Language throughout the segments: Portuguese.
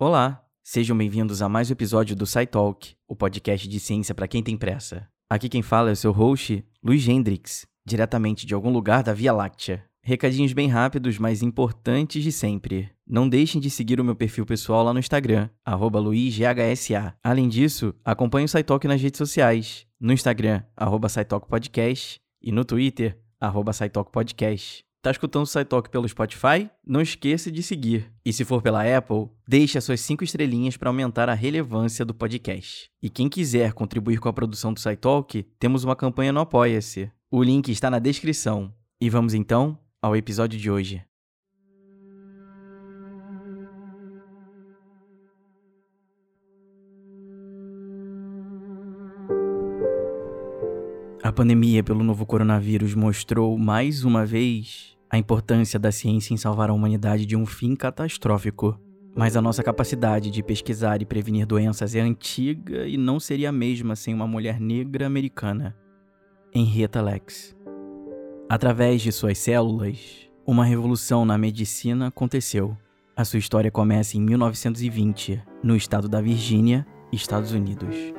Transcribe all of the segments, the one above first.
Olá, sejam bem-vindos a mais um episódio do SciTalk, o podcast de ciência para quem tem pressa. Aqui quem fala é o seu host, Luiz Hendrix, diretamente de algum lugar da Via Láctea. Recadinhos bem rápidos, mas importantes de sempre. Não deixem de seguir o meu perfil pessoal lá no Instagram, luizghsa. Além disso, acompanhe o SciTalk nas redes sociais, no Instagram, arroba Podcast, e no Twitter, arroba Podcast. Tá escutando o SciTalk pelo Spotify? Não esqueça de seguir. E se for pela Apple, deixe as suas 5 estrelinhas para aumentar a relevância do podcast. E quem quiser contribuir com a produção do SciTalk, temos uma campanha no Apoia-se. O link está na descrição. E vamos então ao episódio de hoje. A pandemia pelo novo coronavírus mostrou mais uma vez a importância da ciência em salvar a humanidade de um fim catastrófico. Mas a nossa capacidade de pesquisar e prevenir doenças é antiga e não seria a mesma sem uma mulher negra americana, Henrietta Lacks. Através de suas células, uma revolução na medicina aconteceu. A sua história começa em 1920, no estado da Virgínia, Estados Unidos.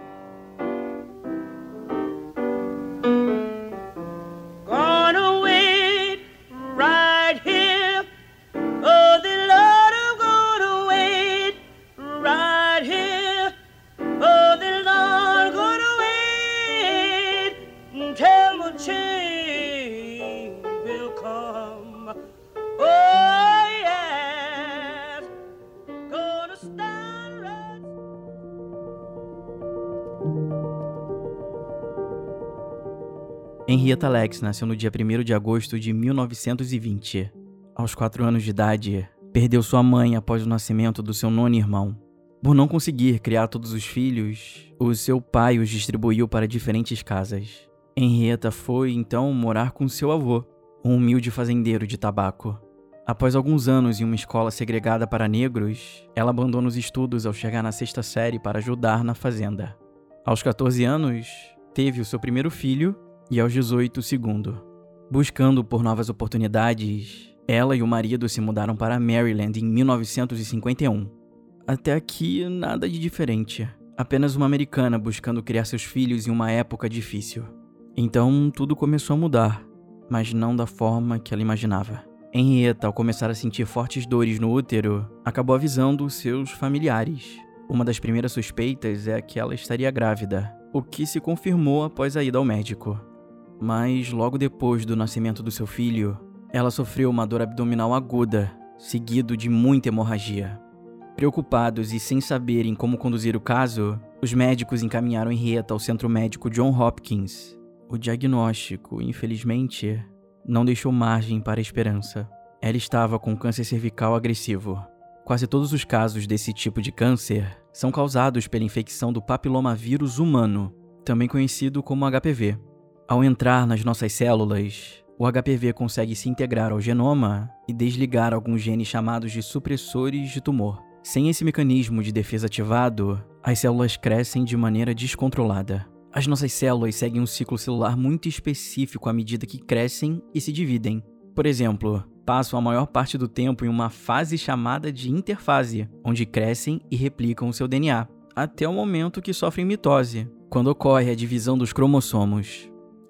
Henrietta Lacks nasceu no dia 1 de agosto de 1920. Aos 4 anos de idade, perdeu sua mãe após o nascimento do seu nono irmão. Por não conseguir criar todos os filhos, o seu pai os distribuiu para diferentes casas. Henrietta foi então morar com seu avô, um humilde fazendeiro de tabaco. Após alguns anos em uma escola segregada para negros, ela abandona os estudos ao chegar na sexta série para ajudar na fazenda. Aos 14 anos, teve o seu primeiro filho e aos 18 o segundo. Buscando por novas oportunidades, ela e o marido se mudaram para Maryland em 1951. Até aqui, nada de diferente. Apenas uma americana buscando criar seus filhos em uma época difícil. Então tudo começou a mudar, mas não da forma que ela imaginava. Henrietta, ao começar a sentir fortes dores no útero, acabou avisando seus familiares. Uma das primeiras suspeitas é que ela estaria grávida, o que se confirmou após a ida ao médico. Mas logo depois do nascimento do seu filho, ela sofreu uma dor abdominal aguda, seguido de muita hemorragia. Preocupados e sem saberem como conduzir o caso, os médicos encaminharam Henrietta ao centro médico John Hopkins. O diagnóstico, infelizmente, não deixou margem para esperança. Ela estava com câncer cervical agressivo. Quase todos os casos desse tipo de câncer são causados pela infecção do papilomavírus humano, também conhecido como HPV. Ao entrar nas nossas células, o HPV consegue se integrar ao genoma e desligar alguns genes chamados de supressores de tumor. Sem esse mecanismo de defesa ativado, as células crescem de maneira descontrolada. As nossas células seguem um ciclo celular muito específico à medida que crescem e se dividem. Por exemplo, passam a maior parte do tempo em uma fase chamada de interfase, onde crescem e replicam o seu DNA, até o momento que sofrem mitose, quando ocorre a divisão dos cromossomos.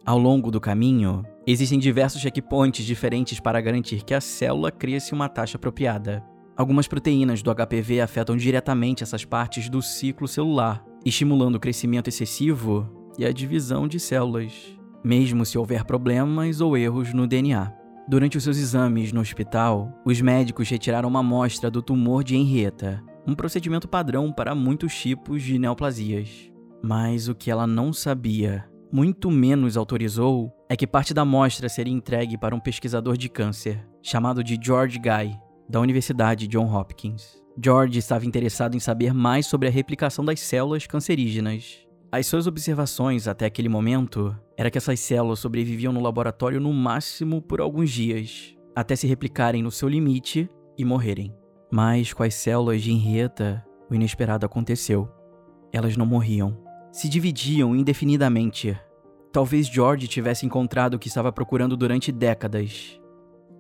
Ao longo do caminho, existem diversos checkpoints diferentes para garantir que a célula crie-se uma taxa apropriada. Algumas proteínas do HPV afetam diretamente essas partes do ciclo celular, estimulando o crescimento excessivo e a divisão de células, mesmo se houver problemas ou erros no DNA. Durante os seus exames no hospital, os médicos retiraram uma amostra do tumor de Henrietta, um procedimento padrão para muitos tipos de neoplasias. Mas o que ela não sabia muito menos autorizou é que parte da amostra seria entregue para um pesquisador de câncer, chamado de George Guy, da Universidade John Hopkins. George estava interessado em saber mais sobre a replicação das células cancerígenas. As suas observações até aquele momento era que essas células sobreviviam no laboratório no máximo por alguns dias, até se replicarem no seu limite e morrerem. Mas com as células de Henrietta, o inesperado aconteceu. Elas não morriam se dividiam indefinidamente. Talvez George tivesse encontrado o que estava procurando durante décadas: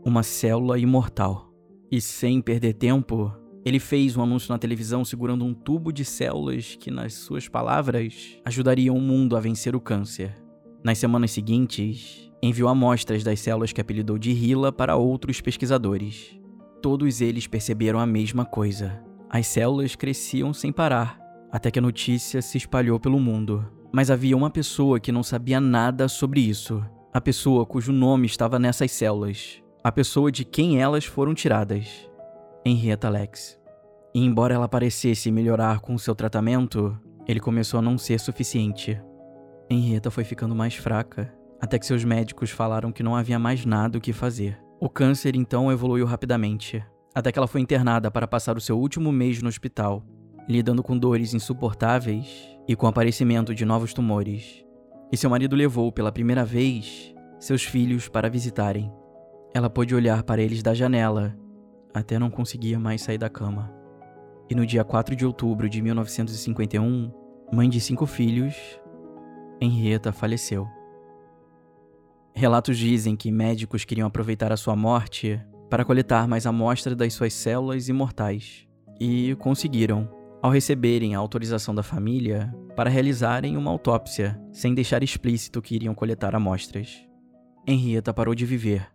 uma célula imortal. E sem perder tempo, Ele fez um anúncio na televisão segurando um tubo de células que, nas suas palavras, ajudariam o mundo a vencer o câncer. Nas semanas seguintes, enviou amostras das células que apelidou de Hila para outros pesquisadores. Todos eles perceberam a mesma coisa. As células cresciam sem parar, até que a notícia se espalhou pelo mundo. Mas havia uma pessoa que não sabia nada sobre isso. A pessoa cujo nome estava nessas células. A pessoa de quem elas foram tiradas. Henrietta Lex. E embora ela parecesse melhorar com seu tratamento, ele começou a não ser suficiente. Henrietta foi ficando mais fraca, até que seus médicos falaram que não havia mais nada o que fazer. O câncer então evoluiu rapidamente, até que ela foi internada para passar o seu último mês no hospital, lidando com dores insuportáveis e com o aparecimento de novos tumores. E seu marido levou pela primeira vez seus filhos para visitarem. Ela pôde olhar para eles da janela, até não conseguia mais sair da cama. E no dia 4 de outubro de 1951, mãe de cinco filhos, Henrietta faleceu. Relatos dizem que médicos queriam aproveitar a sua morte para coletar mais amostras das suas células imortais. E conseguiram, ao receberem a autorização da família para realizarem uma autópsia, sem deixar explícito que iriam coletar amostras. Henrietta parou de viver,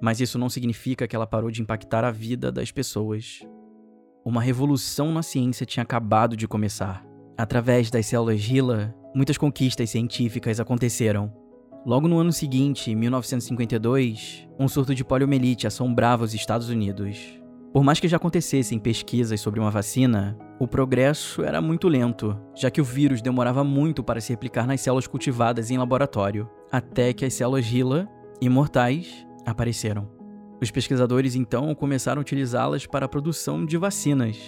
mas isso não significa que ela parou de impactar a vida das pessoas. Uma revolução na ciência tinha acabado de começar. Através das células HeLa, muitas conquistas científicas aconteceram. Logo no ano seguinte, 1952, um surto de poliomielite assombrava os Estados Unidos. Por mais que já acontecessem pesquisas sobre uma vacina, o progresso era muito lento, já que o vírus demorava muito para se replicar nas células cultivadas em laboratório, até que as células HeLa, imortais, apareceram. Os pesquisadores então começaram a utilizá-las para a produção de vacinas.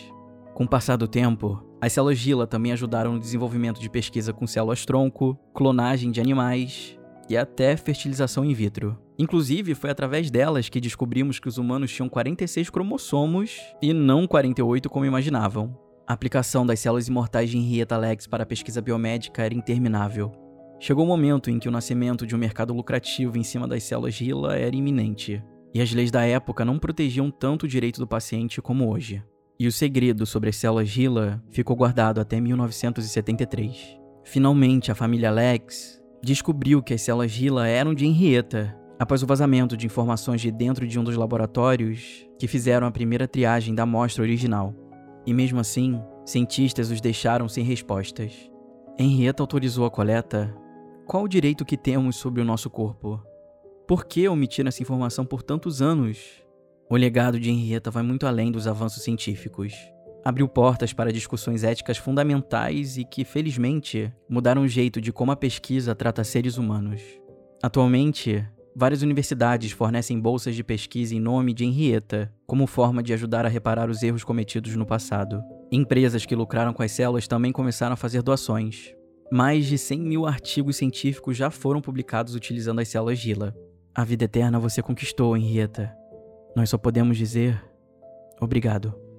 Com o passar do tempo, as células Gila também ajudaram no desenvolvimento de pesquisa com células-tronco, clonagem de animais e até fertilização in vitro. Inclusive, foi através delas que descobrimos que os humanos tinham 46 cromossomos e não 48 como imaginavam. A aplicação das células imortais de Henrietta Lacks para a pesquisa biomédica era interminável. Chegou o um momento em que o nascimento de um mercado lucrativo em cima das células Gila era iminente, e as leis da época não protegiam tanto o direito do paciente como hoje e o segredo sobre as células Gila ficou guardado até 1973. Finalmente, a família Lex descobriu que as células Gila eram de Henrietta, após o vazamento de informações de dentro de um dos laboratórios que fizeram a primeira triagem da amostra original. E mesmo assim, cientistas os deixaram sem respostas. Henrietta autorizou a coleta. Qual o direito que temos sobre o nosso corpo? Por que omitir essa informação por tantos anos o legado de Henrietta vai muito além dos avanços científicos. Abriu portas para discussões éticas fundamentais e que, felizmente, mudaram o jeito de como a pesquisa trata seres humanos. Atualmente, várias universidades fornecem bolsas de pesquisa em nome de Henrietta, como forma de ajudar a reparar os erros cometidos no passado. Empresas que lucraram com as células também começaram a fazer doações. Mais de 100 mil artigos científicos já foram publicados utilizando as células Gila. A vida eterna você conquistou, Henrietta. Nós só podemos dizer obrigado.